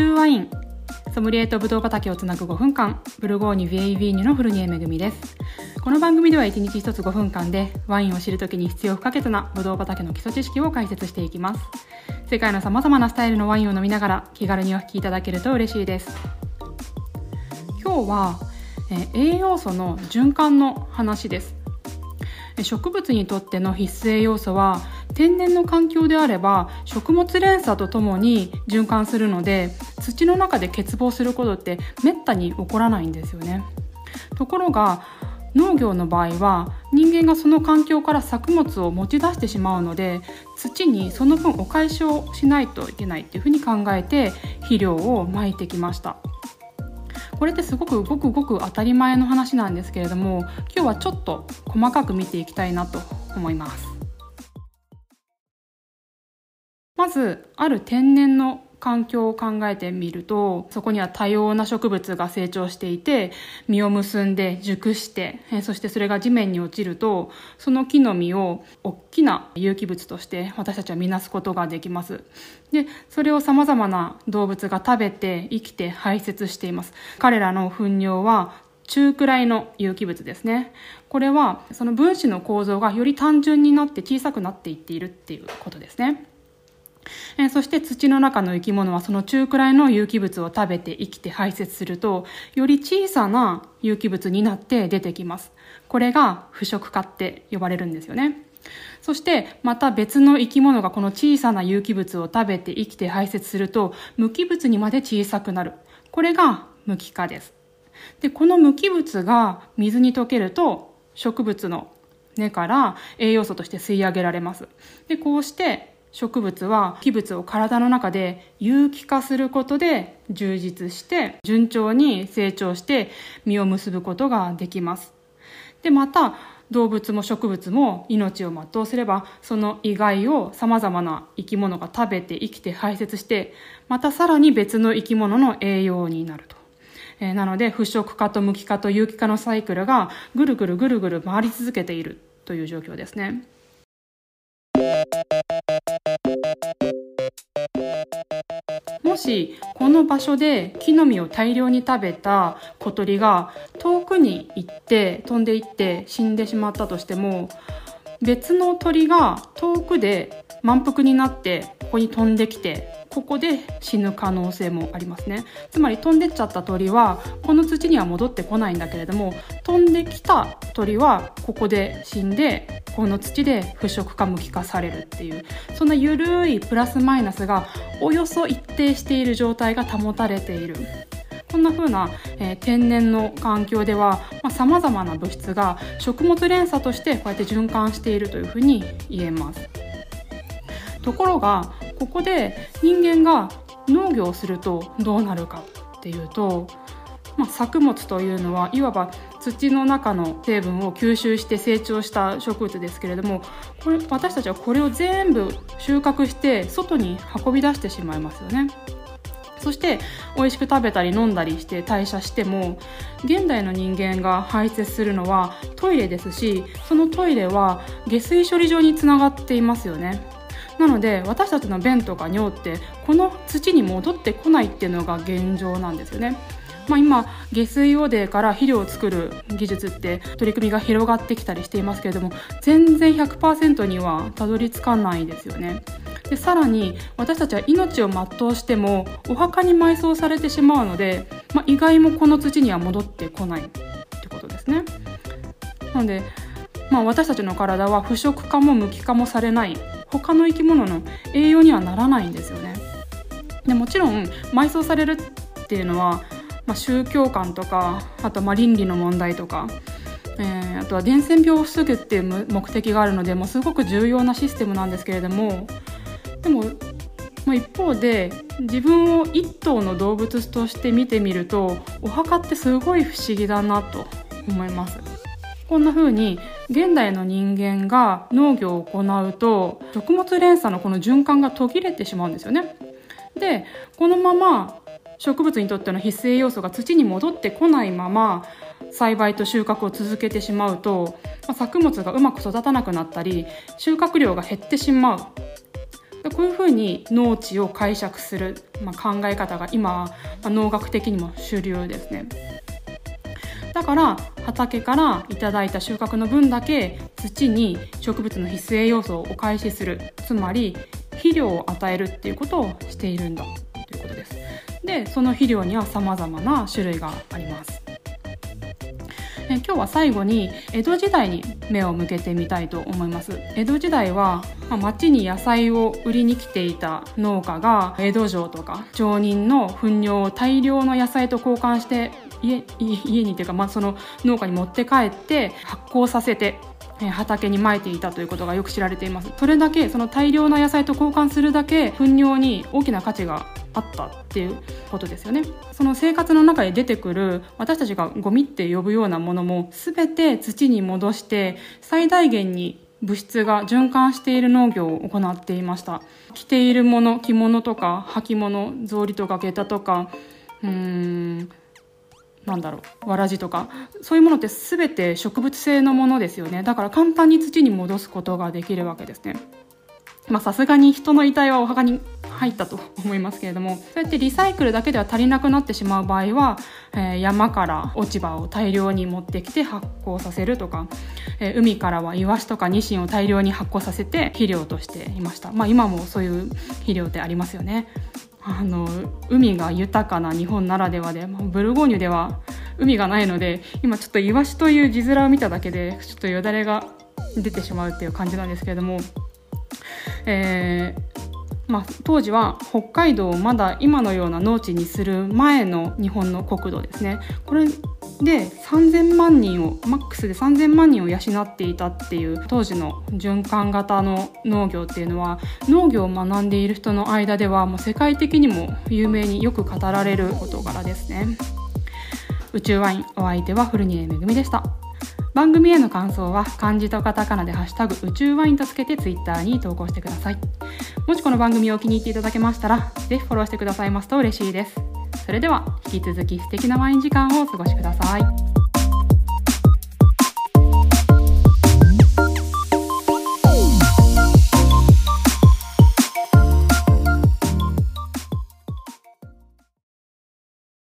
中ワイン。ソムリエとブドウ畑をつなぐ5分間。ブルゴーニュ・ヴェイビーニュのフルニエめぐみです。この番組では1日1つ5分間でワインを知るときに必要不可欠なブドウ畑の基礎知識を解説していきます。世界の様々なスタイルのワインを飲みながら気軽にお聞きいただけると嬉しいです。今日は栄養素の循環の話です。植物にとっての必須栄養素は天然の環境であれば食物連鎖とともに循環するので土の中で欠乏することってめったに起こらないんですよね。ところが農業の場合は人間がその環境から作物を持ち出してしまうので土にその分お返しをしないといけないっていうふうに考えて肥料をまいてきました。これってすごくごくごく当たり前の話なんですけれども今日はちょっと細かく見ていきたいなと思います。まずある天然の環境を考えてみるとそこには多様な植物が成長していて実を結んで熟してそしてそれが地面に落ちるとその木の実を大きな有機物として私たちは見なすことができます。でそれをさまざまな動物が食べて生きて排泄しています。彼らの糞尿は中くらいの有機物ですね。これはその分子の構造がより単純になって小さくなっていっているっていうことですね。えそして土の中の生き物はその中くらいの有機物を食べて生きて排泄すると、より小さな有機物になって出てきます。これが腐食化って呼ばれるんですよね。そしてまた別の生き物がこの小さな有機物を食べて生きて排泄すると無機物にまで小さくなる。これが無機化です。で、この無機物が水に溶けると植物の根から栄養素として吸い上げられます。で、こうして植物は器物を体の中で有機化することで充実して順調に成長して実を結ぶことができます。で、また動物も植物も命を全うすればその遺骸を様々な生き物が食べて生きて排泄してまたさらに別の生き物の栄養になると。えー、なので腐食化と無機化と有機化のサイクルがぐるぐるぐるぐる回り続けているという状況ですね。しこの場所で木の実を大量に食べた小鳥が遠くに行って飛んでいって死んでしまったとしても別の鳥が遠くで満腹になってここに飛んできてここで死ぬ可能性もありますねつまり飛んでっちゃった鳥はこの土には戻ってこないんだけれども飛んできた鳥はここで死んでこの土で腐食化無機化されるっていうそんな緩いプラスマイナスがおよそ一定している状態が保たれているこんな風な、えー、天然の環境ではさまざ、まな物質が食物連鎖としてこうやって循環しているというふうに言えます。ところがここで人間が農業をするとどうなるかっていうと、まあ、作物というのはいわば土の中の成分を吸収して成長した植物ですけれどもこれ私たちはこれを全部収穫して外に運び出してしまいますよね。そして美味しく食べたり飲んだりして代謝しても現代の人間が排泄するのはトイレですしそのトイレは下水処理場につながっていますよね。なので私たちの便とか尿ってこの土に戻ってこないっていうのが現状なんですよね。まあ、今下水汚泥から肥料を作る技術って取り組みが広がってきたりしていますけれども全然100%にはたどり着かないですよね。でさらに私たちは命を全うしてもお墓に埋葬されてしまうので、まあ、意外もこの土には戻ってこないってことですね。なので、まあ、私たちの体は腐食化も無機化もされない他の生き物の栄養にはならないんですよね。でもちろん埋葬されるっていうのは、まあ、宗教観とかあとま倫理の問題とか、えー、あとは伝染病を防ぐっていう目的があるので、まあ、すごく重要なシステムなんですけれどもでも、まあ、一方で自分を一頭の動物として見てみるとお墓ってすごい不思議だなと思います。こんな風に現代の人間が農業を行うと食物連鎖のこの循環が途切れてしまうんですよね。でこのまま植物にとっての必須栄養素が土に戻ってこないまま栽培と収穫を続けてしまうと、まあ、作物がうまく育たなくなったり収穫量が減ってしまうこういうふうに農地を解釈する、まあ、考え方が今、まあ、農学的にも主流ですね。だから畑からいただいた収穫の分だけ土に植物の必須栄養素をお返しするつまり肥料を与えるっていうことをしているんだということです。でその肥料には様々な種類があります。え今日は最後に江戸時代に目を向けてみたいと思います江戸時代は、まあ、町に野菜を売りに来ていた農家が江戸城とか町人の糞尿を大量の野菜と交換して家家にというか、まあ、その農家に持って帰って発酵させて畑にまいていたということがよく知られています。それだけその大量の野菜と交換するだけ糞尿に大きな価値があったっていうことですよね。その生活の中で出てくる私たちがゴミって呼ぶようなものも全て土に戻して最大限に物質が循環している農業を行っていました。着ているもの着物とか履物草履とか下駄とかうんなんだろうわらじとかそういうものって全て植物性のものですよね。だから簡単に土に戻すことができるわけですね。まさすがに人の遺体はお墓に入ったと思いますけれどもそうやってリサイクルだけでは足りなくなってしまう場合は、えー、山から落ち葉を大量に持ってきて発酵させるとか、えー、海からはイワシとかニシンを大量に発酵させて肥料としていました。まあ今もそういう肥料ってありますよね。あの海が豊かな日本ならではでブルゴーニュでは海がないので今ちょっとイワシという字面を見ただけでちょっとよだれが出てしまうっていう感じなんですけれども、えー、まあ、当時は北海道をまだ今のような農地にする前の日本の国土ですね。これで3000万人をマックスで3000万人を養っていたっていう当時の循環型の農業っていうのは農業を学んでいる人の間ではもう世界的にも有名によく語られる事柄ですね。宇宙ワインお相手は古仁めぐみでした。番組への感想は漢字とカタカナでハッシュタグ宇宙ワインとつけてツイッターに投稿してくださいもしこの番組を気に入っていただけましたらぜひフォローしてくださいますと嬉しいですそれでは引き続き素敵なワイン時間をお過ごしください。